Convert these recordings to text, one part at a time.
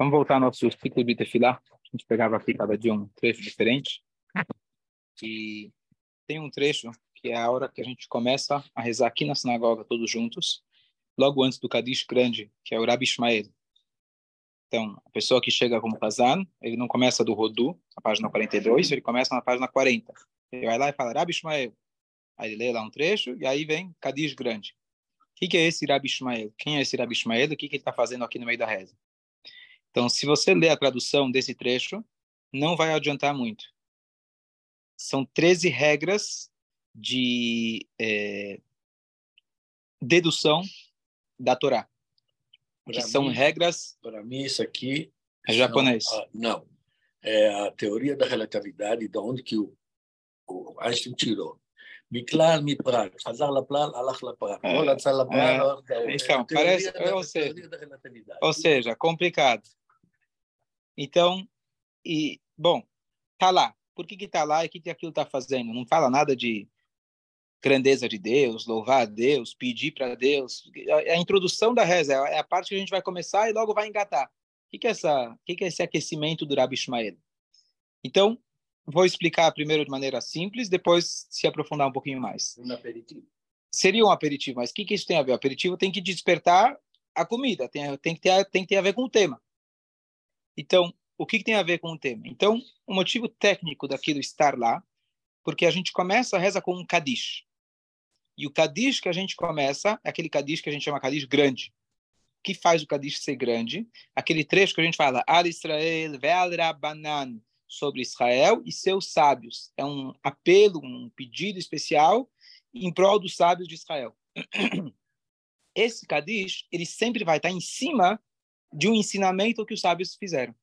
Vamos voltar ao nosso ciclo de tefilá. A gente pegava aqui cada dia um trecho diferente. E tem um trecho que é a hora que a gente começa a rezar aqui na sinagoga todos juntos, logo antes do Kadish grande, que é o Rabi Ishmael. Então, a pessoa que chega como Kazan, ele não começa do Rodu, na página 42, ele começa na página 40. Ele vai lá e fala Rabi Ishmael. Aí ele lê lá um trecho e aí vem Kadish grande. O que, que é esse Rabi Ishmael? Quem é esse Rabi Ishmael? O que, que ele está fazendo aqui no meio da reza? Então, se você ler a tradução desse trecho, não vai adiantar muito. São 13 regras de é, dedução da Torá. Que são mim, regras. Para mim, isso aqui. É japonês. Não, não. É a teoria da relatividade, de onde que o, o Einstein tirou. מכלל מפראג, חזר לפלל, הלך לפראג, לא רצה לפראג, então, parece, ou seja, ou seja, complicado. Então, e, bom, tá lá. Por que que tá lá e o que que aquilo tá fazendo? Não fala nada de grandeza de Deus, louvar a Deus, pedir para Deus. É a introdução da reza, é a parte que a gente vai começar e logo vai engatar. O que que é, essa, o que que é esse aquecimento do Rabi Ishmael? Então, vou explicar primeiro de maneira simples, depois se aprofundar um pouquinho mais. Um aperitivo. Seria um aperitivo, mas o que, que isso tem a ver? O aperitivo tem que despertar a comida, tem, tem, que, ter, tem que ter a ver com o tema. Então, o que, tem a ver com o tema? Então, o motivo técnico daquilo estar lá, porque a gente começa a reza com um Kadish. E o Kadish que a gente começa é aquele Kadish que a gente chama Kadish grande. O que faz o Kadish ser grande? Aquele trecho que a gente fala, Al Israel, Ve'al Rabbanan, sobre Israel e seus sábios. É um apelo, um pedido especial em prol dos sábios de Israel. Esse Kadish, ele sempre vai estar em cima de um ensinamento que os sábios fizeram.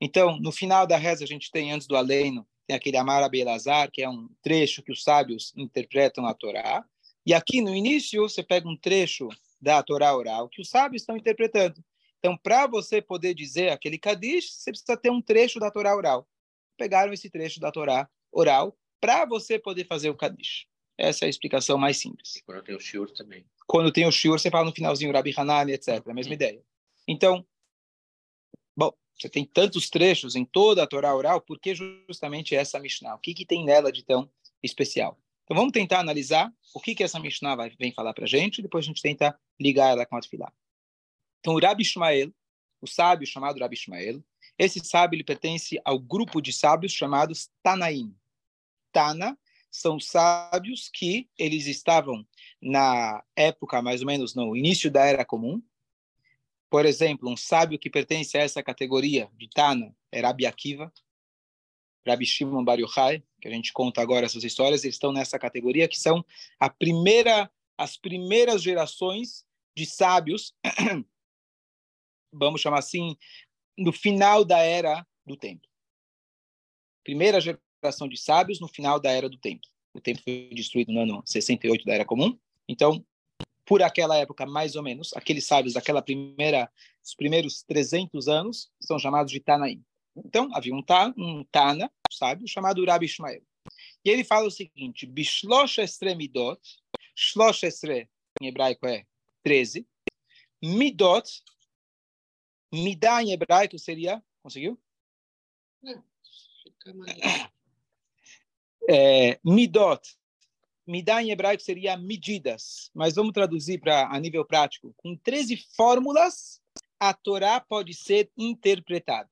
Então, no final da reza, a gente tem, antes do Aleino, tem aquele Amar Abelazar, que é um trecho que os sábios interpretam a Torá. E aqui no início, você pega um trecho da Torá oral que os sábios estão interpretando. Então, para você poder dizer aquele Kadish, você precisa ter um trecho da Torá oral. Pegaram esse trecho da Torá oral para você poder fazer o Kadish. Essa é a explicação mais simples. E quando tem o Shiur também. Quando tem o Shiur, você fala no finalzinho Rabi Hanani, etc. A mesma ideia. Então, bom, você tem tantos trechos em toda a Torá oral, por que justamente essa Mishnah? O que, que tem nela de tão especial? Então, vamos tentar analisar o que, que essa Mishnah vai, vem falar para a gente, depois a gente tenta ligar ela com a Tfilah. Então, o Rabi Ishmael, o sábio chamado Rabi Ishmael, esse sábio ele pertence ao grupo de sábios chamados Tanaim. Tana são sábios que eles estavam na época, mais ou menos no início da Era Comum. Por exemplo, um sábio que pertence a essa categoria de Tana é Rabi Akiva, Rabi Shimon Bar Yochai, que a gente conta agora essas histórias, eles estão nessa categoria, que são a primeira, as primeiras gerações de sábios vamos chamar assim, no final da era do templo. Primeira geração de sábios no final da era do templo. O templo foi destruído no ano 68 da era comum. Então, por aquela época, mais ou menos, aqueles sábios daquela primeira, os primeiros 300 anos, são chamados de Tanaim. Então, havia um, ta, um Tana, um sábio, chamado Rabi Ishmael. E ele fala o seguinte, Bishlosh Estre Midot, Shlosh Estre, em hebraico é 13, Midot Midá em hebraico seria. Conseguiu? É, midot. Midá em hebraico seria medidas. Mas vamos traduzir para a nível prático. Com 13 fórmulas, a Torá pode ser interpretada.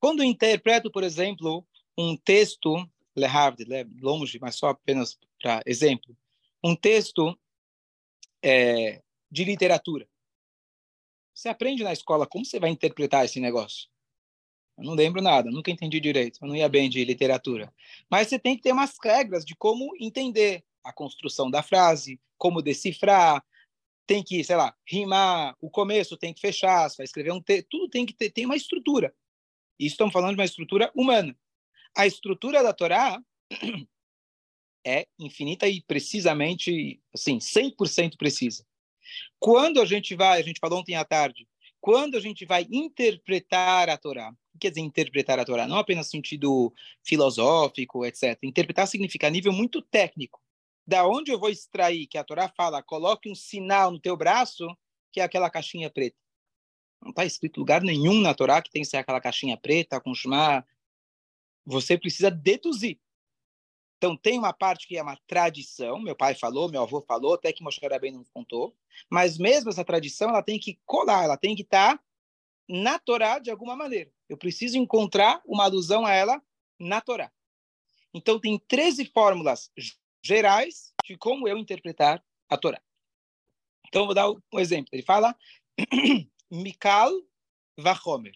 Quando interpreto, por exemplo, um texto, longe, mas só apenas para exemplo, um texto é, de literatura. Você aprende na escola como você vai interpretar esse negócio. Eu não lembro nada, nunca entendi direito, eu não ia bem de literatura. Mas você tem que ter umas regras de como entender a construção da frase, como decifrar, tem que, sei lá, rimar, o começo tem que fechar, você vai escrever um texto, tudo tem que ter, tem uma estrutura. E estamos falando de uma estrutura humana. A estrutura da Torá é infinita e precisamente, assim, 100% precisa. Quando a gente vai, a gente falou ontem à tarde, quando a gente vai interpretar a Torá, o que quer dizer interpretar a Torá? Não apenas sentido filosófico, etc. Interpretar significa nível muito técnico. Da onde eu vou extrair que a Torá fala, coloque um sinal no teu braço, que é aquela caixinha preta. Não está escrito lugar nenhum na Torá que tem que ser aquela caixinha preta com Shema. Você precisa deduzir. Então, tem uma parte que é uma tradição, meu pai falou, meu avô falou, até que Moshe Rabbein não contou, mas mesmo essa tradição, ela tem que colar, ela tem que estar tá na Torá de alguma maneira. Eu preciso encontrar uma alusão a ela na Torá. Então, tem 13 fórmulas gerais de como eu interpretar a Torá. Então, vou dar um exemplo. Ele fala Mikal Vahomer.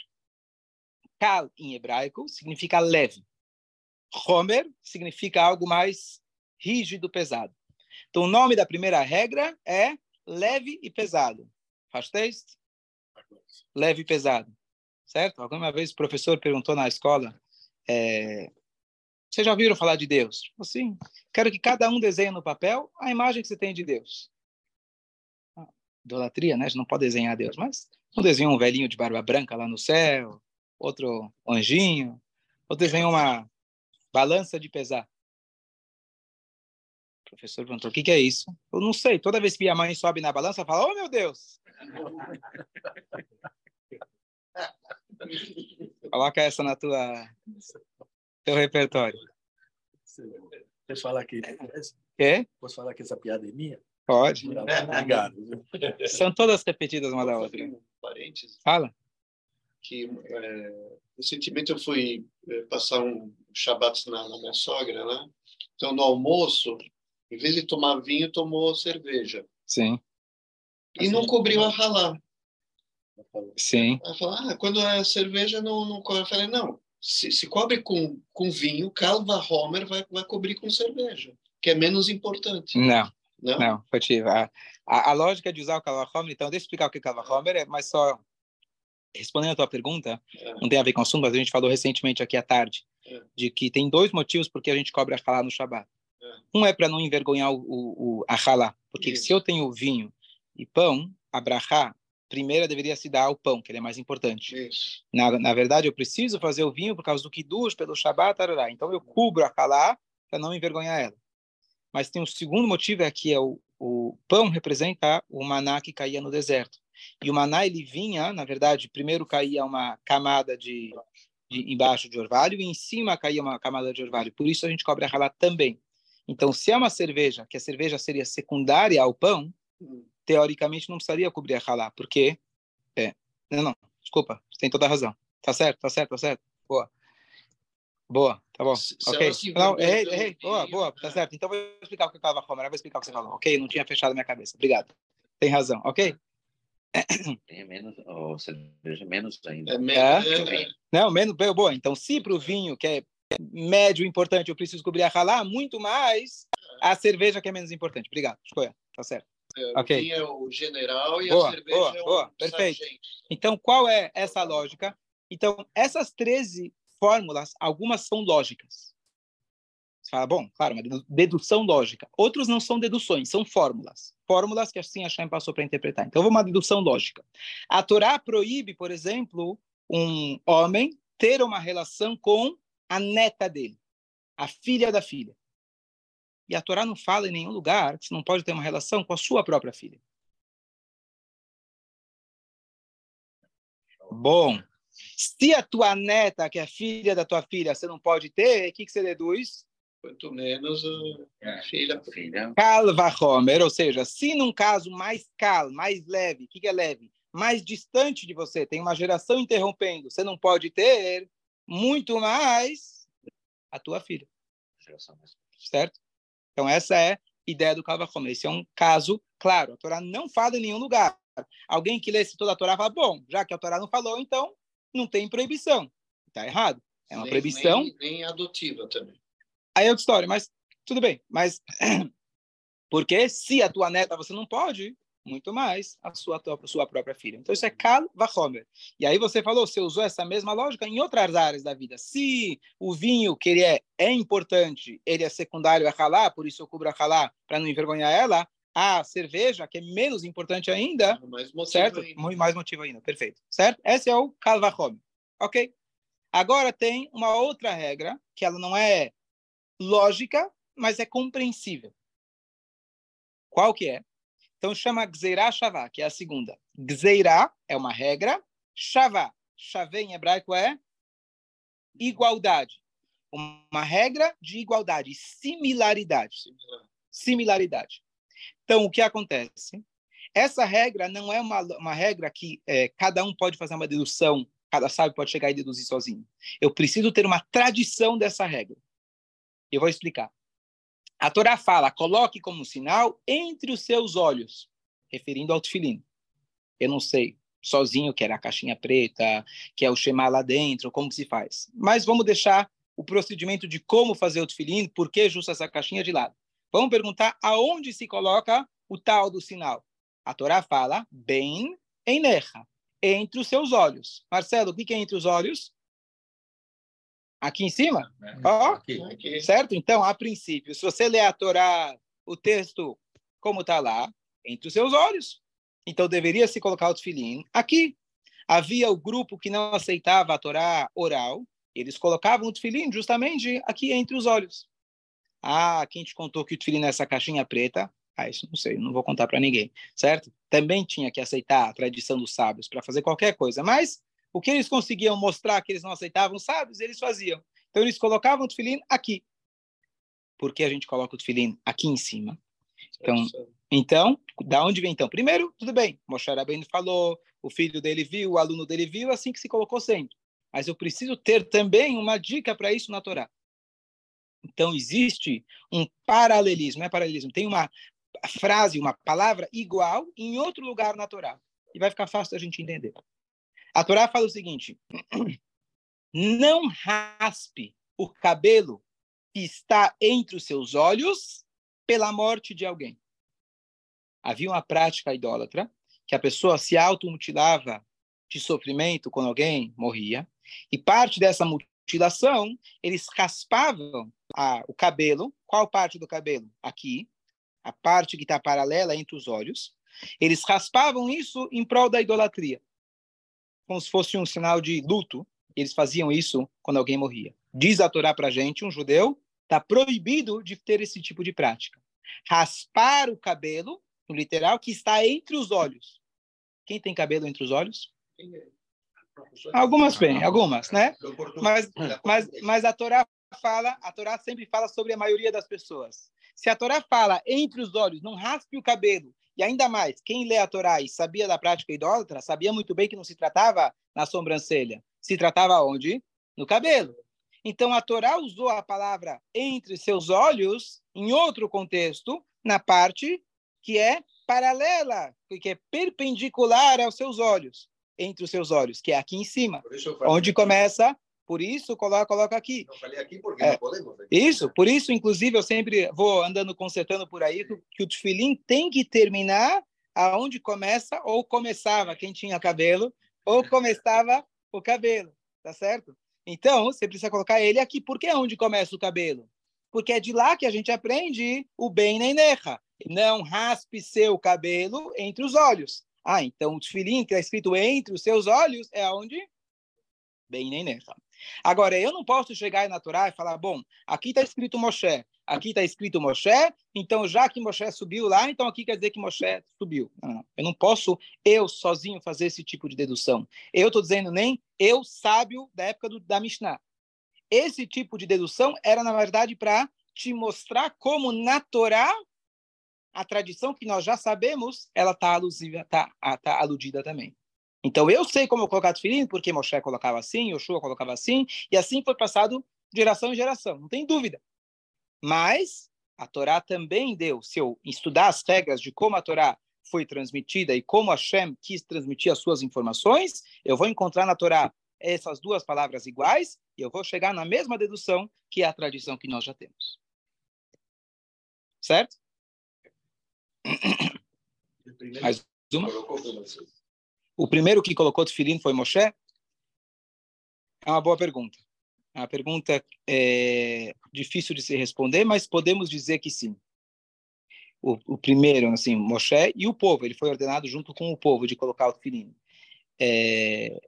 Kal, em hebraico, significa leve. Homer significa algo mais rígido, pesado. Então, o nome da primeira regra é leve e pesado. Faz texto? Leve e pesado. Certo? Alguma vez o professor perguntou na escola, é, vocês já ouviram falar de Deus? Sim. Quero que cada um desenhe no papel a imagem que você tem de Deus. Ah, idolatria, né? A gente não pode desenhar Deus, mas um desenhou um velhinho de barba branca lá no céu, outro anjinho, outro desenhou uma Balança de pesar. O professor perguntou: o que, que é isso? Eu não sei. Toda vez que minha mãe sobe na balança, fala: Oh, meu Deus! Coloca essa na tua teu repertório. Posso falar que é? Posso falar que essa piada é minha? Pode. Obrigado. São todas repetidas uma da outra. Parênteses. Fala. Que é, recentemente eu fui é, passar um Shabat na, na minha sogra, né? Então, no almoço, em vez de tomar vinho, tomou cerveja. Sim. E não cobriu a ralá. Sim. Ela falou, ah, quando é cerveja, não, não cobre. Eu falei, não, se, se cobre com, com vinho, Calva Homer vai, vai cobrir com cerveja, que é menos importante. Não. Não, não foi a, a, a, lógica de usar o Calva Homer, então, deixa eu explicar o que é Calva Homer, é, mas só respondendo a tua pergunta, é. não tem a ver com o assunto, mas a gente falou recentemente aqui à tarde, é. de que tem dois motivos porque a gente cobre a halá no Shabat. É. Um é para não envergonhar o, o, o a halá, porque Isso. se eu tenho vinho e pão, a brachá, primeira deveria se dar ao pão, que ele é mais importante. Na, na verdade, eu preciso fazer o vinho por causa do kiddush, pelo Shabat, tarará. então eu cubro a halá para não envergonhar ela. Mas tem um segundo motivo, é que é o, o pão representa o maná que caía no deserto. E o maná ele vinha, na verdade, primeiro caía uma camada de embaixo de orvalho e em cima caía uma camada de orvalho. Por isso a gente cobre a ralá também. Então, se é uma cerveja, que a cerveja seria secundária ao pão, teoricamente não precisaria cobrir a ralá, porque é, não, não, desculpa, tem toda a razão. Tá certo, tá certo, tá certo. Boa. Boa, tá bom. Se ok. Não, errei, errei. Boa, boa, tá certo. Então vou explicar o que eu estava falando, vou explicar o que você falou. Ok, não tinha fechado a minha cabeça. Obrigado. Tem razão, ok? Tem menos, ou cerveja menos ainda. É, é, não, menos, boa. Então, se para o vinho, que é médio importante, eu preciso cobrir a ralá, muito mais a cerveja que é menos importante. Obrigado, escolha. Tá certo. É, o vinho é o general e boa, a cerveja boa, é o boa, perfeito. Então, qual é essa lógica? Então, essas 13 fórmulas, algumas são lógicas. Você fala, bom, claro, uma dedução lógica. Outros não são deduções, são fórmulas. Fórmulas que assim a Shem passou para interpretar. Então, vou uma dedução lógica. A Torá proíbe, por exemplo, um homem ter uma relação com a neta dele, a filha da filha. E a Torá não fala em nenhum lugar que você não pode ter uma relação com a sua própria filha. Bom, se a tua neta, que é filha da tua filha, você não pode ter, o que, que você deduz? Quanto menos a filha. filha. Calva Homer, ou seja, se num caso mais cal, mais leve, o que, que é leve? Mais distante de você, tem uma geração interrompendo, você não pode ter muito mais a tua filha. Certo? Então, essa é a ideia do Calva Homer. Esse é um caso claro. A Torá não fala em nenhum lugar. Alguém que lê toda a Torá fala, bom, já que a Torá não falou, então não tem proibição. Está errado. É uma nem, proibição. Nem, nem adotiva também. Aí é outra história, mas tudo bem. Mas porque se a tua neta você não pode, muito mais a sua, a sua própria filha. Então isso é Kal Vachomer. E aí você falou, você usou essa mesma lógica em outras áreas da vida. Se o vinho que ele é, é importante, ele é secundário a Halá, por isso eu cubro a Halá para não envergonhar ela, a cerveja, que é menos importante ainda, mais motivo certo? Ainda. Muito mais motivo ainda, perfeito. Certo? Esse é o Kal Vachomer. Ok? Agora tem uma outra regra, que ela não é lógica, mas é compreensível. Qual que é? Então chama Gzeirá Shavá, que é a segunda. Gzeirá é uma regra, Shavá. Shavê em hebraico é igualdade. Uma regra de igualdade, similaridade. Similaridade. Então, o que acontece? Essa regra não é uma, uma regra que é, cada um pode fazer uma dedução, cada sábio pode chegar e deduzir sozinho. Eu preciso ter uma tradição dessa regra. Eu vou explicar. A Torá fala, coloque como sinal entre os seus olhos, referindo ao tefilim. Eu não sei sozinho que era a caixinha preta, que é o Shema lá dentro, como que se faz. Mas vamos deixar o procedimento de como fazer o tefilim, por que justo essa caixinha de lado. Vamos perguntar aonde se coloca o tal do sinal. A Torá fala, bem em Necha, entre os seus olhos. Marcelo, o que é entre os olhos? Aqui em cima? É, oh, aqui, aqui. Certo? Então, a princípio, se você ler a Torá, o texto como está lá, entre os seus olhos. Então, deveria se colocar o tefilim aqui. Havia o grupo que não aceitava a Torá oral, eles colocavam o tefilim justamente aqui entre os olhos. Ah, quem te contou que o tefilim é essa caixinha preta? Ah, isso não sei, não vou contar para ninguém, certo? Também tinha que aceitar a tradição dos sábios para fazer qualquer coisa, mas o que eles conseguiam mostrar que eles não aceitavam os sábios, eles faziam. Então eles colocavam o tefilim aqui. Por que a gente coloca o tefilim aqui em cima? Então, então, da onde vem então? Primeiro, tudo bem, Moshe Rabbeinu falou, o filho dele viu, o aluno dele viu, assim que se colocou sempre. Mas eu preciso ter também uma dica para isso na Torá. Então, existe um paralelismo, é paralelismo, tem uma frase, uma palavra igual em outro lugar na Torá. E vai ficar fácil a gente entender. A Torá fala o seguinte: não raspe o cabelo que está entre os seus olhos pela morte de alguém. Havia uma prática idólatra que a pessoa se automutilava de sofrimento quando alguém morria, e parte dessa mutilação, eles raspavam a, o cabelo. Qual parte do cabelo? Aqui, a parte que está paralela entre os olhos. Eles raspavam isso em prol da idolatria, como se fosse um sinal de luto. Eles faziam isso quando alguém morria. Diz a Torá para a gente, um judeu está proibido de ter esse tipo de prática. Raspar o cabelo, no literal, que está entre os olhos. Quem tem cabelo entre os olhos? Algumas bem, algumas, né? Mas, mas, mas a Torá fala, a Torá sempre fala sobre a maioria das pessoas. Se a Torá fala entre os olhos, não raspe o cabelo, e ainda mais, quem lê a Torá e sabia da prática idólatra, sabia muito bem que não se tratava na sobrancelha, se tratava onde? No cabelo. Então a Torá usou a palavra entre seus olhos em outro contexto, na parte que é paralela, que é perpendicular aos seus olhos, entre os seus olhos, que é aqui em cima, onde começa por isso, coloca, coloca aqui. Eu falei aqui porque é, não podemos. Né? Isso, por isso, inclusive, eu sempre vou andando consertando por aí que, que o tefilim tem que terminar aonde começa ou começava quem tinha cabelo ou começava o cabelo, tá certo? Então, você precisa colocar ele aqui. Por que é onde começa o cabelo? Porque é de lá que a gente aprende o bem na inerra. Não raspe seu cabelo entre os olhos. Ah, então o tefilim que está escrito entre os seus olhos é onde? Bem na inerra. Agora, eu não posso chegar na Torá e falar, bom, aqui está escrito Moshe, aqui está escrito Moshe, então já que Moshe subiu lá, então aqui quer dizer que Moshe subiu. Não, não. Eu não posso, eu sozinho, fazer esse tipo de dedução. Eu estou dizendo nem eu, sábio da época do, da Mishnah. Esse tipo de dedução era, na verdade, para te mostrar como na Torá a tradição que nós já sabemos, ela está tá, tá aludida também. Então eu sei como colocar tefilim, porque Moshe colocava assim, Yoshua colocava assim, e assim foi passado de geração em geração, não tem dúvida. Mas a Torá também deu, se eu estudar as regras de como a Torá foi transmitida e como Hashem quis transmitir as suas informações, eu vou encontrar na Torá essas duas palavras iguais e eu vou chegar na mesma dedução que é a tradição que nós já temos. Certo? Mais uma? O primeiro que colocou tefilim foi Moshe? É uma boa pergunta. É uma pergunta é, difícil de se responder, mas podemos dizer que sim. O, o, primeiro, assim, Moshe e o povo. Ele foi ordenado junto com o povo de colocar o tefilim. É,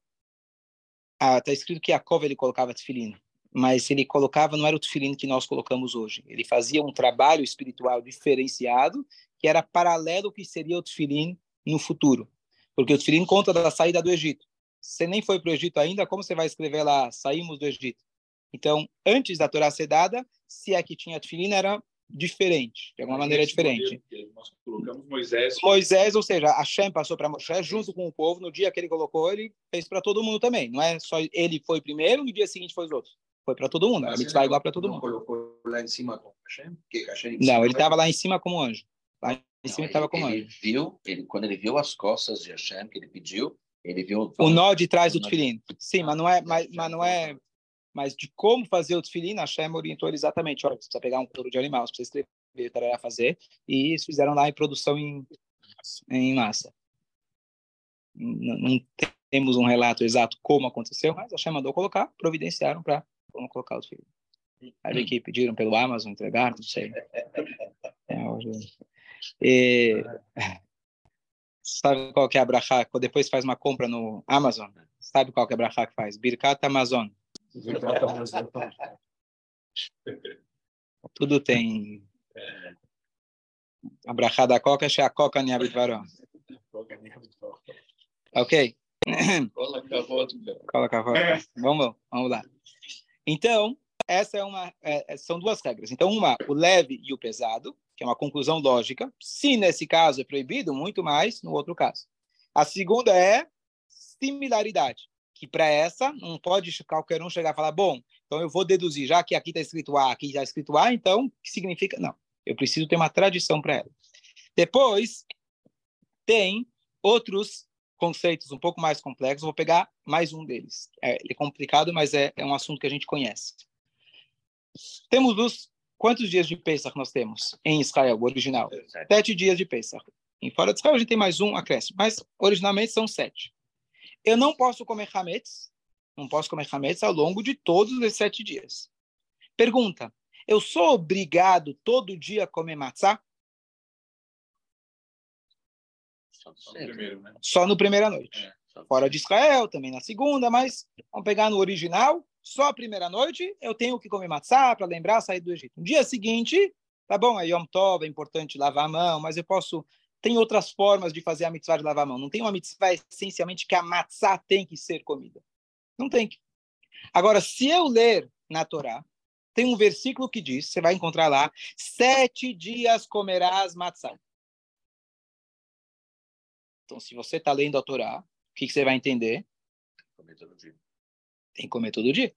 ah, tá escrito que Jacob ele colocava tefilim, mas ele colocava não era o tefilim que nós colocamos hoje. Ele fazia um trabalho espiritual diferenciado que era paralelo ao que seria o tefilim no futuro porque o Tfilim conta da saída do Egito. você nem foi para o Egito ainda, como você vai escrever lá, saímos do Egito? Então, antes da Torá ser dada, se é que tinha tefilin, era diferente, de alguma maneira diferente. Nós colocamos Moisés. Moisés, ou seja, Hashem passou para Moisés junto com o povo, no dia que ele colocou, ele fez para todo mundo também. Não é só ele foi primeiro, no dia seguinte foi os outros. Foi para todo mundo. A mitzvah é igual para todo mundo. colocou lá em cima com Hashem? Hashem Não, ele estava lá em cima como anjo. Lá ele estava como ele viu, ele, quando ele viu as costas de Hashem que ele pediu, ele viu O nó de trás do tefilim. Sim, mas não é, mas, mas não é, mas de como fazer o tefilim, a Hashem orientou ele exatamente. Olha, você precisa pegar um couro de animal, você precisa escrever, tarará, fazer, e eles fizeram lá em produção em, em massa. Não, não temos um relato exato como aconteceu, mas a Hashem mandou colocar, providenciaram para colocar o tefilim. Aí que pediram pelo Amazon, entregaram, não sei. É, hoje- E- Sabe qual que é a brachá? Depois faz uma compra no Amazon. Sabe qual que é a brachá que faz? Birkat Amazon. Tudo tem. A brachá da coca é a coca niabitvaró. Ok? Cola. Coloca a. Vamos, vamos lá. Então, essa é uma, é, é, são duas regras. Então, uma, o leve e o pesado, que é uma conclusão lógica. Se nesse caso é proibido, muito mais no outro caso. A segunda é similaridade, que para essa não pode qualquer um chegar e falar, bom, então eu vou deduzir, já que aqui está escrito A, aqui está escrito A, então, que significa? Não, eu preciso ter uma tradição para ela. Depois, tem outros conceitos um pouco mais complexos, vou pegar mais um deles. É, é complicado, mas é, é um assunto que a gente conhece. Temos os quantos dias de Pesach nós temos em Israel, o original? Sete dias de Pesach. Em fora de Israel a gente tem mais um acréscimo, mas originalmente são sete. Eu não posso comer hametz, não posso comer hametz ao longo de todos os sete dias. Pergunta: eu sou obrigado todo dia a comer matzá? Só Só no primeiro, né? Só no primeira noite. É, só- Fora de Israel, também na segunda, mas vamos pegar no original, só a primeira noite eu tenho que comer matzá para lembrar sair do Egito. No dia seguinte, tá bom, é Yom Tov, é importante lavar a mão, mas eu posso tem outras formas de fazer a mitzvah de lavar a mão. Não tem uma mitzvah essencialmente que a matzá tem que ser comida. Não tem que. Agora, se eu ler na Torá, tem um versículo que diz, você vai encontrar lá, sete dias comerás matzá. Então, se você está lendo a Torá, o que, que você vai entender? comer todo dia. Tem que comer todo dia.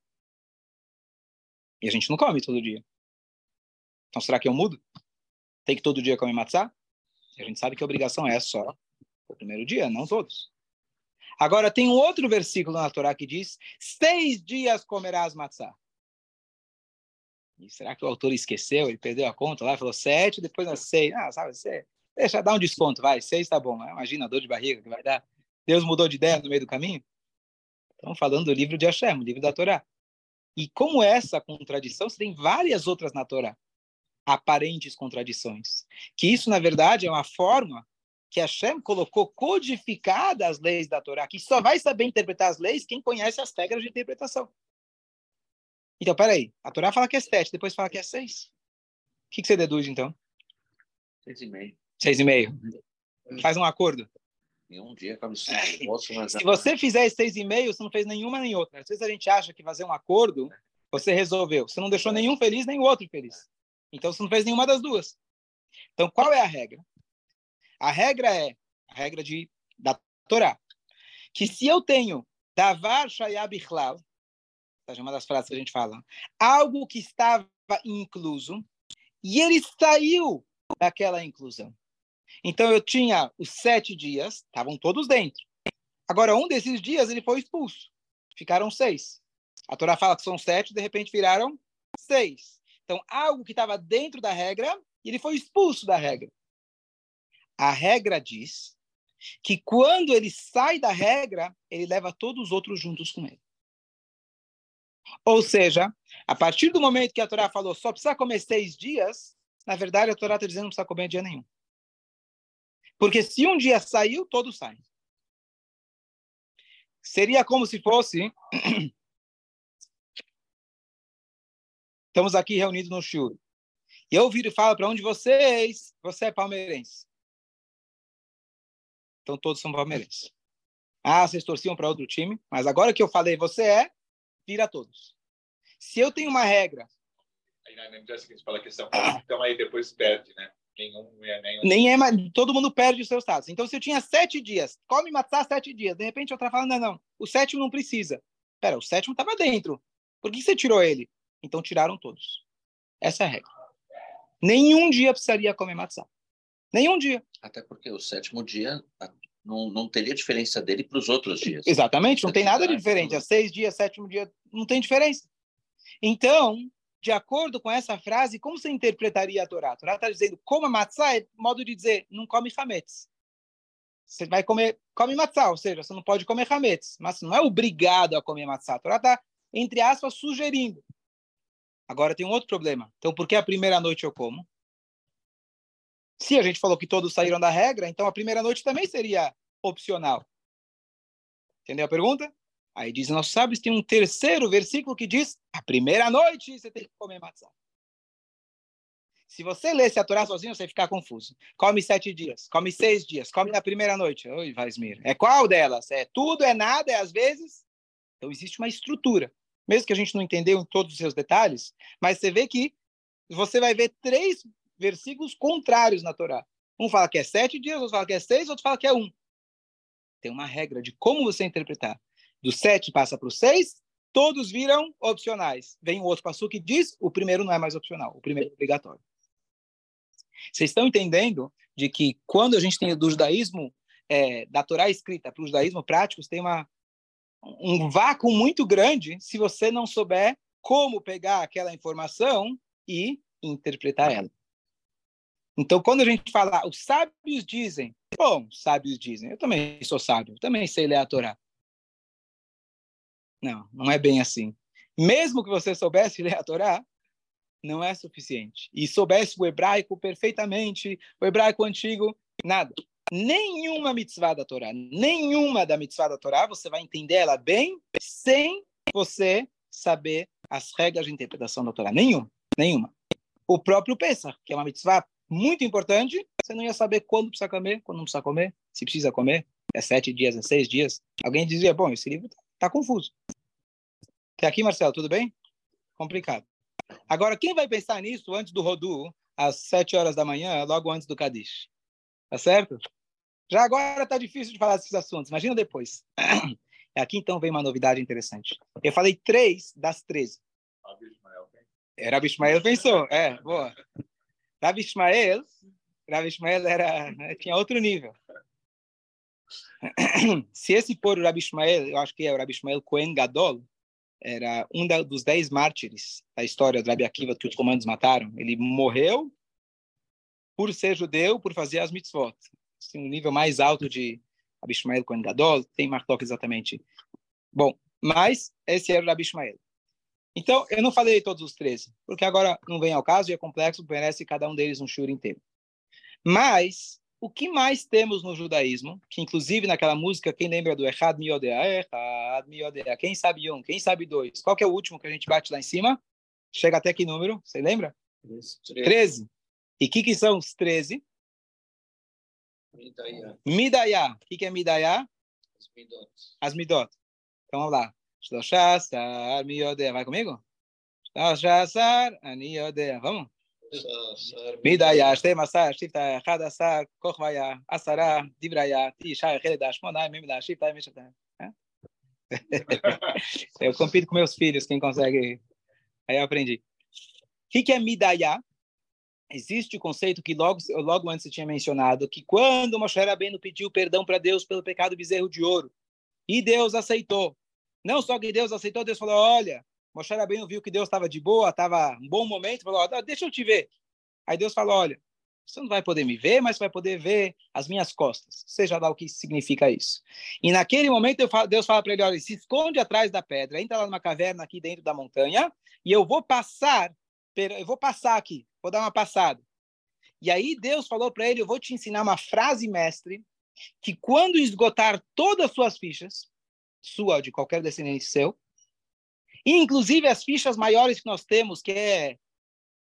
E a gente não come todo dia. Então, será que eu mudo? Tem que todo dia comer matzá? E a gente sabe que a obrigação é só o primeiro dia, não todos. Agora, tem um outro versículo na Torá que diz: seis dias comerás matzá. E será que o autor esqueceu? Ele perdeu a conta lá, falou sete, depois nas seis. Ah, sabe, você deixa dar um desconto, vai, seis tá bom. Imagina a dor de barriga que vai dar. Deus mudou de ideia no meio do caminho? Estamos falando do livro de Hashem, o livro da Torá. E como essa contradição, você tem várias outras na Torá, aparentes contradições. Que isso, na verdade, é uma forma que Hashem colocou codificada as leis da Torá, que só vai saber interpretar as leis quem conhece as regras de interpretação. Então, peraí, a Torá fala que é sete, depois fala que é seis. O que, que você deduz, então? Seis e meio. Seis e meio. Faz um acordo. Em um dia almoço, mas Se você fizer seis e meio, você não fez nenhuma nem outra. Às vezes a gente acha que fazer um acordo, você resolveu. Você não deixou nenhum feliz, nem o outro feliz. Então você não fez nenhuma das duas. Então qual é a regra? A regra é a regra de da Torá, que se eu tenho davar shayab ichlal, é uma das frases que a gente fala, algo que estava incluso e ele saiu daquela inclusão. Então eu tinha os sete dias, estavam todos dentro. Agora, um desses dias ele foi expulso. Ficaram seis. A Torá fala que são sete, de repente viraram seis. Então, algo que estava dentro da regra, ele foi expulso da regra. A regra diz que quando ele sai da regra, ele leva todos os outros juntos com ele. Ou seja, a partir do momento que a Torá falou só precisa comer seis dias, na verdade a Torá está dizendo não precisa comer dia nenhum. Porque se um dia saiu, todos saem. Seria como se fosse. Estamos aqui reunidos no Shur. E eu viro e falo para um de vocês: você é palmeirense. Então todos são palmeirenses. Ah, vocês torciam para outro time, mas agora que eu falei, você é, vira todos. Se eu tenho uma regra. Aí na MJ você fala a questão, então aí depois perde, né? Nenhum, é, nenhum. Nem é, todo mundo perde os seus status. Então, se eu tinha sete dias, come matzá sete dias, de repente outra fala, não, não, o sétimo não precisa. Pera, o sétimo estava dentro. Por que você tirou ele? Então, tiraram todos. Essa é a regra. Nenhum dia precisaria comer matzá. Nenhum dia. Até porque o sétimo dia não, não teria diferença dele para os outros dias. Exatamente, não tem nada de diferente. dias. Há seis dias, sétimo dia, não tem diferença. Então, de acordo com essa frase, como você interpretaria a Torá? A Torá está dizendo, coma matzá, é modo de dizer, não come hametz. Você vai comer, come matzá, ou seja, você não pode comer hametz, mas não é obrigado a comer matzá. A Torá está, entre aspas, sugerindo. Agora tem um outro problema. Então, por que a primeira noite eu como? Se a gente falou que todos saíram da regra, então a primeira noite também seria opcional. Entendeu a pergunta? Aí diz, nós sábios tem um terceiro versículo que diz, a primeira noite você tem que comer matzá. Se você lesse a Torá sozinho, você vai ficar confuso. Come sete dias, come seis dias, come na primeira noite. Oi, Vasmir. É qual delas? É tudo, é nada, é às vezes? Então existe uma estrutura. Mesmo que a gente não entendeu em todos os seus detalhes, mas você vê que você vai ver três versículos contrários na Torá. Um fala que é sete dias, outro fala que é seis, outro fala que é um. Tem uma regra de como você interpretar. Do sete passa para o seis, todos viram opcionais. Vem o outro passo que diz, o primeiro não é mais opcional, o primeiro é obrigatório. Vocês estão entendendo de que quando a gente tem do judaísmo, é, da Torá escrita para o judaísmo prático, tem uma, um vácuo muito grande se você não souber como pegar aquela informação e interpretar ela. Então, quando a gente fala, os sábios dizem, bom, os sábios dizem, eu também sou sábio, também sei ler a Torá. Não, não é bem assim. Mesmo que você soubesse ler a Torá, não é suficiente. E soubesse o hebraico perfeitamente, o hebraico antigo, nada. Nenhuma mitzvah da Torá, nenhuma da mitzvah da Torá, você vai entender ela bem sem você saber as regras de interpretação da Torá. Nenhuma, nenhuma. O próprio Pesach, que é uma mitzvah muito importante, você não ia saber quando precisa comer, quando não precisa comer, se precisa comer, é sete dias, é seis dias. Alguém dizia, bom, esse livro está confuso. Até aqui, Marcelo, tudo bem? Complicado. Agora, quem vai pensar nisso antes do Rodu, às sete horas da manhã, logo antes do Kadish? Tá certo? Já agora está difícil de falar desses assuntos, imagina depois. Aqui, então, vem uma novidade interessante. Eu falei três das treze. Rabi Ismael, hein? É, Rabi Ismael pensou, é, boa. Rabi Ismael, Rabi Ismael era, né, tinha outro nível. Se esse for o Rabi Ismael, eu acho que é o Rabi Ismael Cohen Gadol, era um da, dos dez mártires da história do Rabi Akiva que os comandos mataram. Ele morreu por ser judeu, por fazer as mitzvot. Assim, um nível mais alto de Rabi Ismael Cohen Gadol, tem Martok exatamente. Bom, mas esse era o Rabi Ismael. Então, eu não falei todos os 13, porque agora não vem ao caso e é complexo, merece cada um deles um shur inteiro. Mas, o que mais temos no judaísmo, que inclusive naquela música, quem lembra do Echad Miodea, Echad Miodea, quem sabe um, quem sabe dois, qual que é o último que a gente bate lá em cima? Chega até que número? Você lembra? 13. E o que, que são os 13? Midayá. O que, que é Midayá? As Midot. Então, vamos lá. Shloshasar Miodea. Vai comigo? Shloshasar Aniodea. Vamos? Midaya, Shtemasa, Shifta, Hadasa, Kochvaya, Asara, Divraya, Tisha, Heleda, Shmona, Mimida, Shifta, Mishata. Eu compito com meus filhos, quem consegue. Aí eu aprendi. O que, que é Midaya? Existe o conceito que logo, logo antes eu tinha mencionado, que quando Moshe Rabbeinu pediu perdão para Deus pelo pecado do bezerro de ouro, e Deus aceitou. Não só que Deus aceitou, Deus falou, olha, Moshe Rabbeinu viu que Deus estava de boa, estava um bom momento, falou, deixa eu te ver. Aí Deus falou, olha, você não vai poder me ver, mas vai poder ver as minhas costas. Seja lá o que significa isso. E naquele momento falo, Deus fala para ele, olha, se esconde atrás da pedra, entra lá numa caverna aqui dentro da montanha, e eu vou passar, eu vou passar aqui, vou dar uma passada. E aí Deus falou para ele, eu vou te ensinar uma frase mestre, que quando esgotar todas as suas fichas, sua ou de qualquer descendente seu, inclusive as fichas maiores que nós temos, que é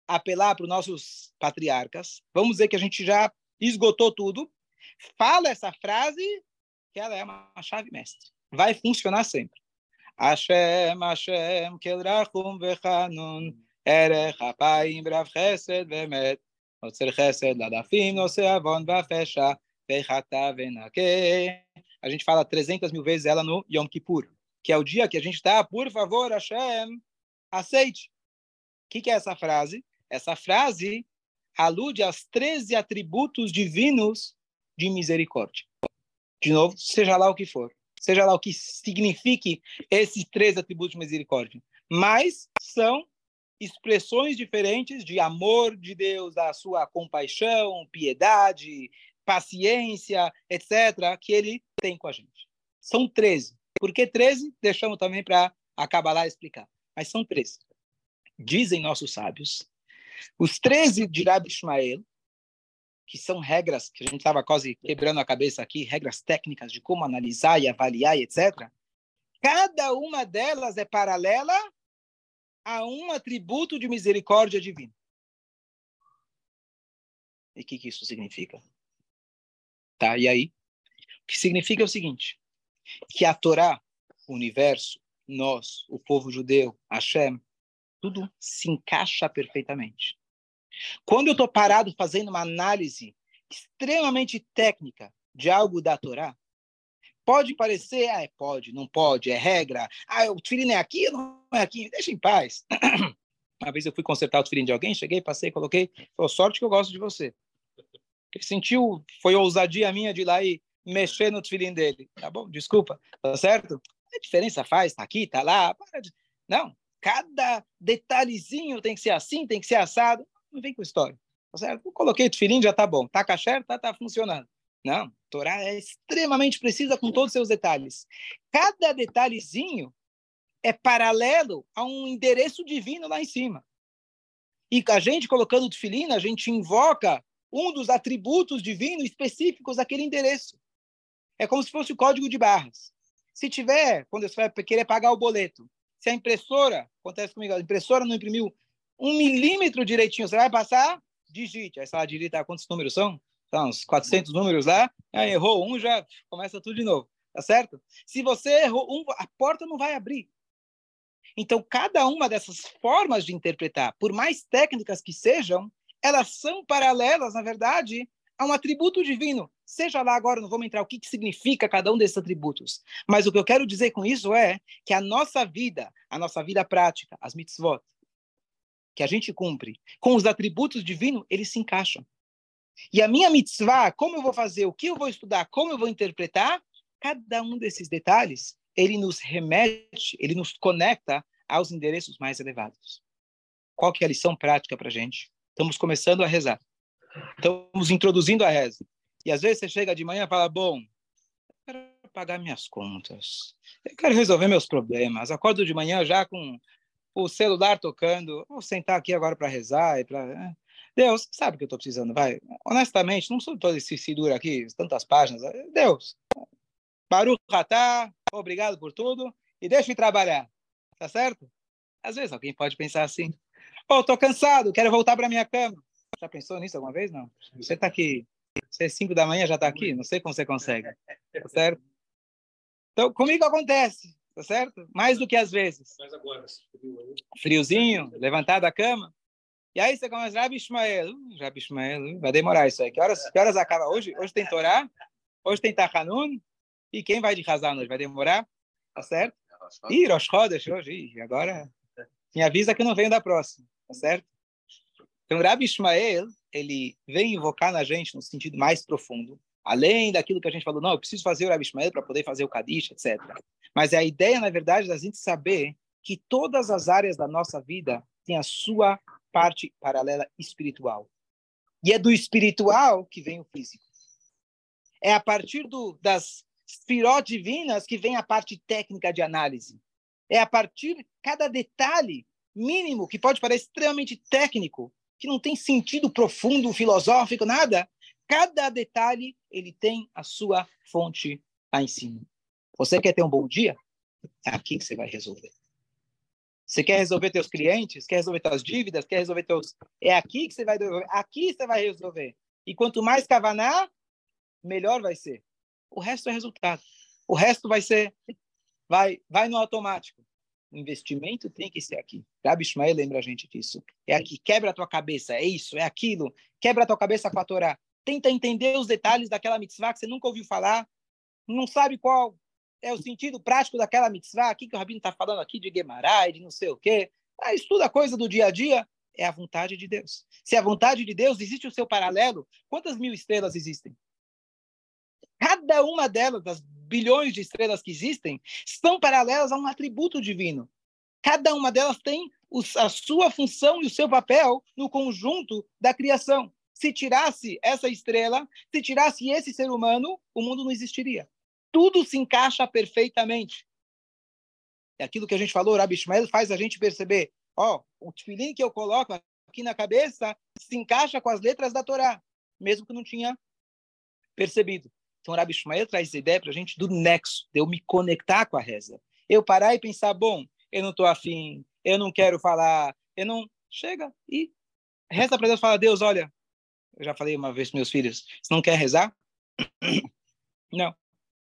apelar para os nossos patriarcas, vamos dizer que a gente já esgotou tudo, fala essa frase que ela é uma chave mestre. Vai funcionar sempre. Hashem, Hashem, kel rachum vechanun, erech apayim brav chesed vemet, avon. A gente fala 300 mil vezes ela no Yom Kippur, que é o dia que a gente está, por favor, Hashem, aceite. O que, que é essa frase? Essa frase alude aos 13 atributos divinos de misericórdia. De novo, seja lá o que for, seja lá o que signifique esses três atributos de misericórdia, mas são expressões diferentes de amor de Deus, da sua compaixão, piedade, paciência, etc., que ele tem com a gente. São 13. Por que 13? Deixamos também para acabar lá explicar. Mas são 13. Dizem nossos sábios, os 13 de Rabi Ishmael, que são regras que a gente estava quase quebrando a cabeça aqui, regras técnicas de como analisar e avaliar, etc. Cada uma delas é paralela a um atributo de misericórdia divina. E o que, que isso significa? Tá, e aí? O que significa é o seguinte, que a Torá, o universo, nós, o povo judeu, Hashem, tudo se encaixa perfeitamente. Quando eu estou parado fazendo uma análise extremamente técnica de algo da Torá, pode parecer, ah, é, pode, não pode, é regra, ah, o tefilim é aqui, não é aqui, deixa em paz. Uma vez eu fui consertar o tefilim de alguém, cheguei, passei, coloquei, falou, sorte que eu gosto de você. Ele sentiu, foi ousadia minha de ir lá e mexer no tefilim dele. Tá bom, desculpa, tá certo? A diferença faz, tá aqui, tá lá, de... Não, cada detalhezinho tem que ser assim, tem que ser assado. Não vem com história. Tá certo? Eu coloquei tefilim, já tá bom. Tá caché, tá, tá funcionando. Não, Torá é extremamente precisa com todos os seus detalhes. Cada detalhezinho é paralelo a um endereço divino lá em cima. E a gente colocando o tefilim, a gente invoca um dos atributos divinos específicos daquele endereço. É como se fosse o código de barras. Se tiver, quando você vai querer pagar o boleto, se a impressora, acontece comigo, a impressora não imprimiu um milímetro direitinho, você vai passar, digite. Aí você vai digitar quantos números são? São uns 400 números lá, aí errou um, já começa tudo de novo, tá certo? Se você errou um, a porta não vai abrir. Então, cada uma dessas formas de interpretar, por mais técnicas que sejam, elas são paralelas, na verdade, a um atributo divino. Seja lá agora, não vamos entrar o que, que significa cada um desses atributos. Mas o que eu quero dizer com isso é que a nossa vida, a nossa vida prática, as mitzvot, que a gente cumpre, com os atributos divinos, eles se encaixam. E a minha mitzvah, como eu vou fazer, o que eu vou estudar, como eu vou interpretar, cada um desses detalhes, ele nos remete, ele nos conecta aos endereços mais elevados. Qual que é a lição prática para gente? Estamos começando a rezar. Estamos introduzindo a reza. E às vezes você chega de manhã e fala: Bom, eu quero pagar minhas contas, eu quero resolver meus problemas. Acordo de manhã já com o celular tocando. Vou sentar aqui agora para rezar. e para né? Deus, sabe o que eu estou precisando? Vai. Honestamente, não sou todo esse figura aqui, tantas páginas. Deus, Baruch Ratá, obrigado por tudo e deixe-me trabalhar. Tá certo? Às vezes alguém pode pensar assim: Oh, estou cansado, quero voltar para minha cama. Já pensou nisso alguma vez? Não. Você está aqui, você é 5 da manhã já está aqui? Não sei como você consegue. Tá certo? Então, comigo acontece, tá certo? Mais do que às vezes. Mas agora, friozinho, levantado da cama. E aí você começa, Rabi Ishmael, uh, Rabi Ishmael, uh, vai demorar isso aí. Que horas, que horas acaba hoje? Hoje tem Torá, hoje tem Tachanun, e quem vai de Hazan hoje? Vai demorar? Tá certo? Ih, Rosh Chodesh hoje, Ih, agora me avisa que não venho da próxima, tá certo? Então, Rabi Ishmael, ele vem invocar na gente no sentido mais profundo, além daquilo que a gente falou, não, eu preciso fazer o Rabi Ishmael para poder fazer o Kadish, etc. Mas é a ideia, na verdade, da gente saber que todas as áreas da nossa vida têm a sua parte paralela espiritual. E é do espiritual que vem o físico. É a partir do, das espiró divinas que vem a parte técnica de análise. É a partir cada detalhe mínimo que pode parecer extremamente técnico, que não tem sentido profundo, filosófico, nada. Cada detalhe ele tem a sua fonte lá em cima. Você quer ter um bom dia? É aqui que você vai resolver. Você quer resolver teus clientes? Quer resolver tuas dívidas? Quer resolver teus... É aqui que você vai resolver. Aqui você vai resolver. E quanto mais cavanar, melhor vai ser. O resto é resultado. O resto vai ser, vai, vai no automático. O investimento tem que ser aqui. Rabi Ishmael lembra a gente disso. É aqui, quebra a tua cabeça, é isso, é aquilo. Quebra a tua cabeça com a Torá. Tenta entender os detalhes daquela mitzvah que você nunca ouviu falar, não sabe qual é o sentido prático daquela mitzvah, o que, o Rabino está falando aqui de Gemarai, de não sei o quê. Ah, estuda coisa do dia a dia, é a vontade de Deus. Se é a vontade de Deus, existe o seu paralelo. Quantas mil estrelas existem? Cada uma delas, das bilhões de estrelas que existem, são paralelas a um atributo divino. Cada uma delas tem a sua função e o seu papel no conjunto da criação. Se tirasse essa estrela, se tirasse esse ser humano, o mundo não existiria. Tudo se encaixa perfeitamente. É aquilo que a gente falou, Rabi Ishmael faz a gente perceber Ó, o tefilim que eu coloco aqui na cabeça se encaixa com as letras da Torá, mesmo que não tinha percebido. Então, o Rabi Ishmael traz essa ideia para a gente do nexo, de eu me conectar com a reza. Eu parar e pensar, bom, eu não estou afim, eu não quero falar, eu não... Chega e reza para Deus, fala, Deus, olha, eu já falei uma vez para meus filhos, você não quer rezar? Não.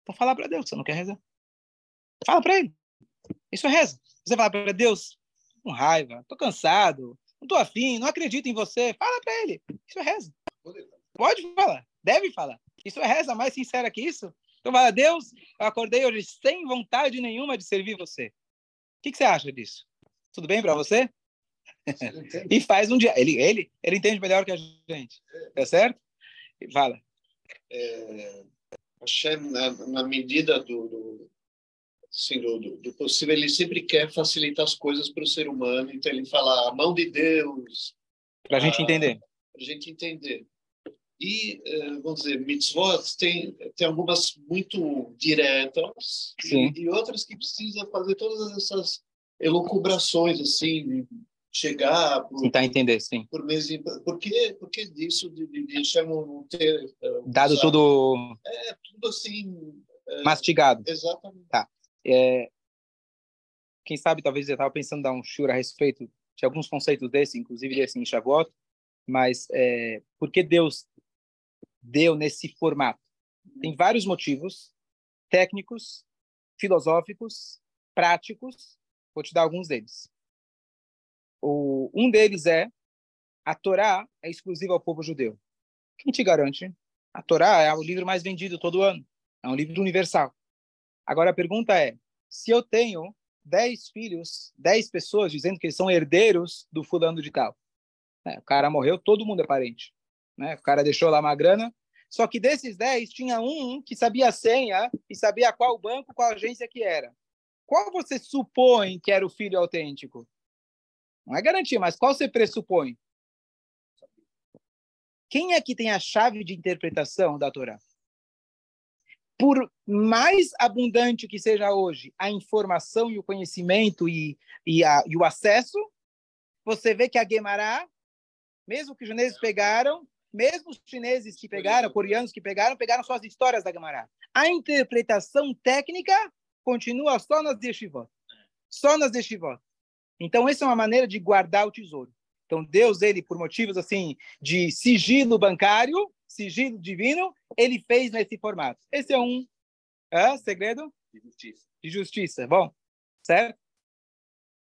Então fala para Deus, você não quer rezar. Fala para ele. Isso é reza. Você fala para Deus, com raiva, tô cansado, não tô afim, não acredito em você. Fala para ele. Isso é reza. Pode falar, deve falar. Isso é reza mais sincera que isso? Então fala, Deus, eu acordei hoje sem vontade nenhuma de servir você. O que, que você acha disso? Tudo bem para você? e faz um dia. Ele, ele, ele entende melhor que a gente. Tá certo? Fala. É, Hashem, na, na medida do, do, assim, do, do, possível, ele sempre quer facilitar as coisas para o ser humano. Então, ele fala a mão de Deus. Para a gente entender. Para a gente entender. E, eh, vamos dizer, mitzvot tem, tem algumas muito diretas e, e, outras que precisam fazer todas essas elucubrações, assim, chegar... Por, Tentar entender, sim. Por, mês, por, que, por que disso de, de, de chamam ter... Uh, Dado sabe? tudo... É, tudo assim... Uh, mastigado. Exatamente. Tá. É, quem sabe, talvez eu estava pensando em dar um shur a respeito de alguns conceitos desse, inclusive desse em Shavuot, mas é, por que Deus deu nesse formato? Tem vários motivos técnicos, filosóficos, práticos. Vou te dar alguns deles. O, um deles é a Torá é exclusiva ao povo judeu. Quem te garante? A Torá é o livro mais vendido todo ano. É um livro universal. Agora a pergunta é: se eu tenho dez filhos, dez pessoas dizendo que eles são herdeiros do fulano de tal, né? o cara morreu, todo mundo é parente, né? O cara deixou lá uma grana, só que desses dez tinha um que sabia a senha e sabia qual banco, qual agência que era. Qual você supõe que era o filho autêntico? Não é garantia, mas qual você pressupõe? Quem é que tem a chave de interpretação da Torá? por mais abundante que seja hoje a informação e o conhecimento e, e, a, e o acesso, você vê que a Guemará, mesmo que os chineses pegaram, mesmo os chineses que pegaram, coreanos que pegaram, pegaram só as histórias da Guemará. A interpretação técnica continua só nas yeshivot. Só nas yeshivot. Então, essa é uma maneira de guardar o tesouro. Então, Deus, ele, por motivos assim de sigilo bancário, sigilo divino, ele fez nesse formato. Esse é um é, segredo de justiça. de justiça. Bom, certo?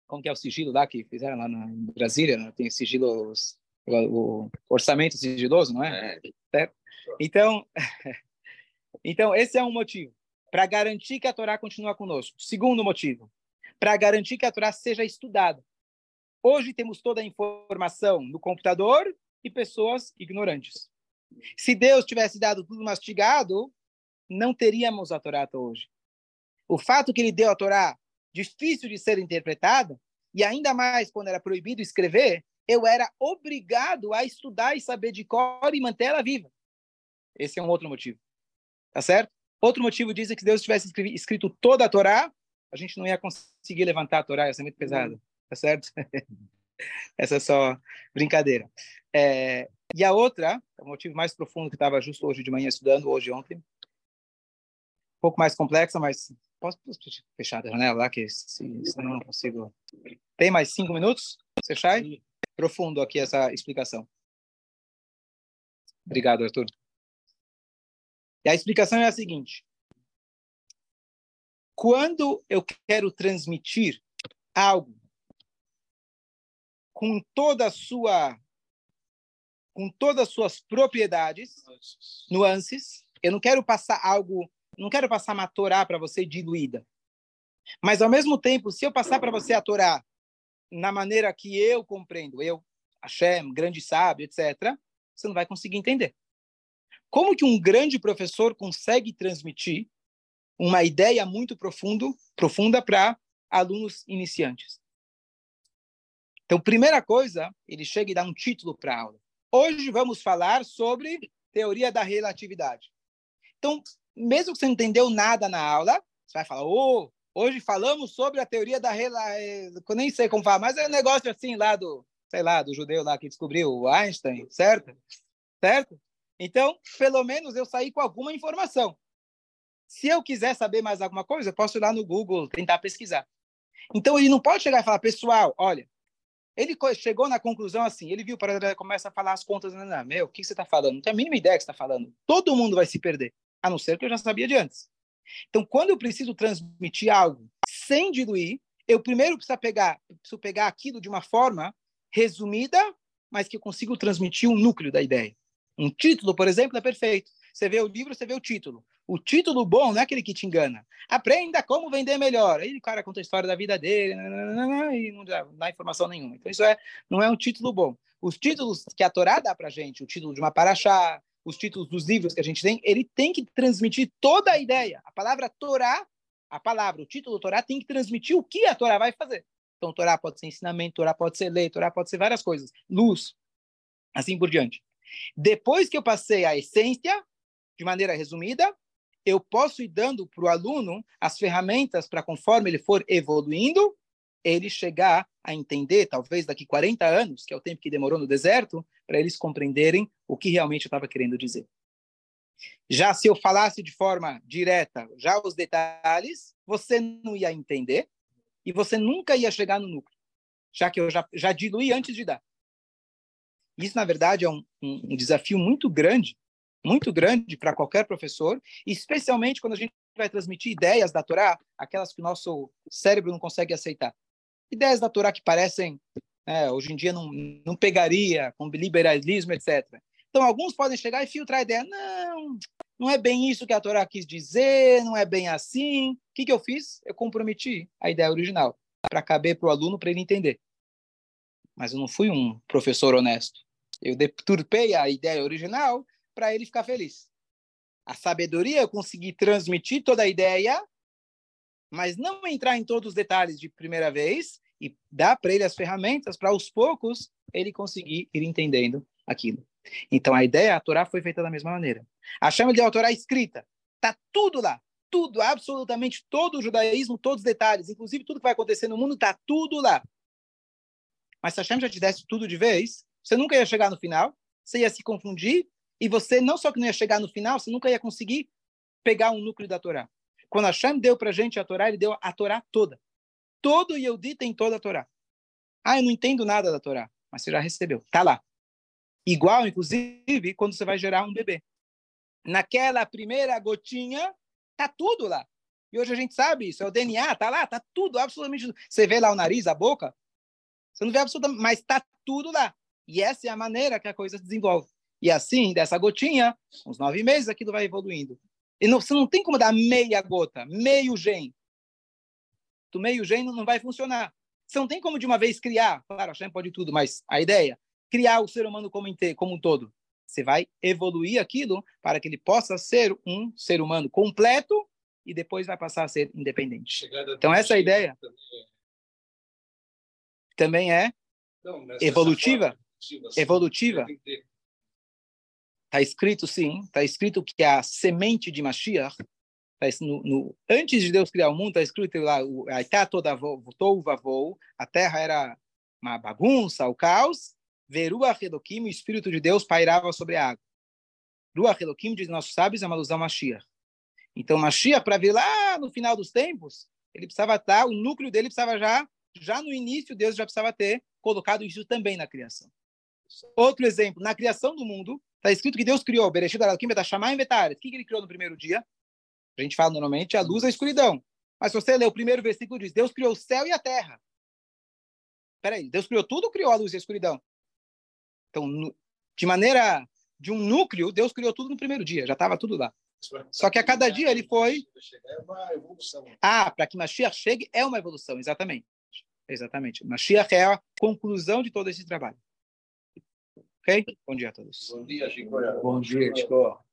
Como que é o sigilo lá que fizeram lá na, em Brasília? Né? Tem sigilo, o, orçamento sigiloso, não é? é. Então, então, esse é um motivo. Para garantir que a Torá continua conosco. Segundo motivo, para garantir que a Torá seja estudada. Hoje temos toda a informação no computador e pessoas ignorantes. Se Deus tivesse dado tudo mastigado, não teríamos a Torá até hoje. O fato que ele deu a Torá difícil de ser interpretada, e ainda mais quando era proibido escrever, eu era obrigado a estudar e saber de cor e manter ela viva. Esse é um outro motivo. Tá certo? Outro motivo diz que se Deus tivesse escrito toda a Torá, a gente não ia conseguir levantar a Torá, ia ser muito pesado. Tá certo? Essa é só brincadeira. É, e a outra, o motivo mais profundo que estava justo hoje de manhã estudando, hoje ontem, um pouco mais complexa, mas posso, posso fechar a janela lá, que se, senão não consigo. Tem mais cinco minutos? Fechar? Profundo aqui essa explicação. Obrigado, Arthur. E a explicação é a seguinte: Quando eu quero transmitir algo com toda a sua com todas as suas propriedades, nuances, eu não quero passar algo, não quero passar uma Torá para você diluída. Mas ao mesmo tempo, se eu passar para você a Torá na maneira que eu compreendo, eu, Hashem, grande sábio, etc., você não vai conseguir entender. Como que um grande professor consegue transmitir uma ideia muito profundo, profunda para alunos iniciantes? Então, primeira coisa, ele chega e dá um título para a aula. Hoje vamos falar sobre teoria da relatividade. Então, mesmo que você não entendeu nada na aula, você vai falar, oh, hoje falamos sobre a teoria da relatividade. Eu nem sei como falar, mas é um negócio assim lá do, sei lá, do judeu lá que descobriu Einstein, certo? Certo? Então, pelo menos eu saí com alguma informação. Se eu quiser saber mais alguma coisa, eu posso ir lá no Google tentar pesquisar. Então, ele não pode chegar e falar, pessoal, olha, ele chegou na conclusão assim, ele viu começa a falar as contas, não, não, meu, o que você está falando? Não tem a mínima ideia que você está falando. Todo mundo vai se perder, a não ser que eu já sabia de antes. Então, quando eu preciso transmitir algo sem diluir, eu primeiro preciso pegar, preciso pegar aquilo de uma forma resumida, mas que eu consigo transmitir o um núcleo da ideia. Um título, por exemplo, é perfeito. Você vê o livro, você vê o título. O título bom não é aquele que te engana. Aprenda como vender melhor. Aí o cara conta a história da vida dele e não dá, não dá informação nenhuma. Então isso é, não é um título bom. Os títulos que a Torá dá para gente, o título de uma paraxá, os títulos dos livros que a gente tem, ele tem que transmitir toda a ideia. A palavra Torá, a palavra, o título Torá tem que transmitir o que a Torá vai fazer. Então, Torá pode ser ensinamento, Torá pode ser lei, Torá pode ser várias coisas. Luz, assim por diante. Depois que eu passei a essência, de maneira resumida, eu posso ir dando para o aluno as ferramentas para, conforme ele for evoluindo, ele chegar a entender, talvez daqui 40 anos, que é o tempo que demorou no deserto, para eles compreenderem o que realmente eu estava querendo dizer. Já se eu falasse de forma direta, já os detalhes, você não ia entender e você nunca ia chegar no núcleo, já que eu já, já diluí antes de dar. Isso, na verdade, é um, um, um desafio muito grande, muito grande para qualquer professor, especialmente quando a gente vai transmitir ideias da Torá, aquelas que o nosso cérebro não consegue aceitar. Ideias da Torá que parecem, é, hoje em dia, não, não pegaria, com liberalismo, etc. Então, alguns podem chegar e filtrar a ideia. Não, não é bem isso que a Torá quis dizer, não é bem assim. O que, que eu fiz? Eu comprometi a ideia original para caber para o aluno, para ele entender. Mas eu não fui um professor honesto. Eu deturpei a ideia original para ele ficar feliz. A sabedoria eu consegui transmitir toda a ideia, mas não entrar em todos os detalhes de primeira vez e dar para ele as ferramentas para aos poucos ele conseguir ir entendendo aquilo. Então a ideia, a Torá foi feita da mesma maneira. A chama de Torá escrita, tá tudo lá, tudo, absolutamente todo o judaísmo, todos os detalhes, inclusive tudo que vai acontecer no mundo, tá tudo lá. Mas se a Hashem já te desse tudo de vez, você nunca ia chegar no final, você ia se confundir, e você não só que não ia chegar no final, você nunca ia conseguir pegar um núcleo da Torá. Quando a Hashem deu para a gente a Torá, ele deu a Torá toda. Todo Yehudi tem toda a Torá. Ah, eu não entendo nada da Torá, mas você já recebeu, tá lá. Igual, inclusive, quando você vai gerar um bebê. Naquela primeira gotinha, tá tudo lá. E hoje a gente sabe isso, é o DNA, tá lá, tá tudo, absolutamente tudo. Você vê lá o nariz, a boca, você não vê absolutamente, mas tá tudo lá. E essa é a maneira que a coisa se desenvolve. E assim, dessa gotinha, uns nove meses, aquilo vai evoluindo. E não, você não tem como dar meia gota, meio gen. Do meio gen não vai funcionar. Você não tem como de uma vez criar, claro, a Shem pode tudo, mas a ideia, criar o ser humano como, inteiro, como um todo. Você vai evoluir aquilo para que ele possa ser um ser humano completo e depois vai passar a ser independente. Então, essa é a ideia. Também é evolutiva. Evolutiva. Está escrito, sim, está escrito que a semente de Mashiach, no, no, antes de Deus criar o mundo, está escrito lá, a Itá toda voltou, vavou, a terra era uma bagunça, o caos, Veruach Elohim, o Espírito de Deus pairava sobre a água. Ruach Elohim, diz nossos sábios, é uma alusão a Mashiach. Então, Mashiach, para vir lá no final dos tempos, ele precisava estar, o núcleo dele precisava já, já no início, Deus já precisava ter colocado isso também na criação. Outro exemplo, na criação do mundo, está escrito que Deus criou. O que ele criou no primeiro dia? A gente fala normalmente a luz e a escuridão. Mas se você ler o primeiro versículo, diz: Deus criou o céu e a terra. Peraí, Deus criou tudo ou criou a luz e a escuridão? Então, de maneira de um núcleo, Deus criou tudo no primeiro dia, já estava tudo lá. Só que a cada dia ele foi. Ah, para que Mashiach chegue é uma evolução, exatamente. Exatamente. Mashiach é a conclusão de todo esse trabalho. Ok? Bom dia a todos. Bom dia, Chico. Bom dia, Chico.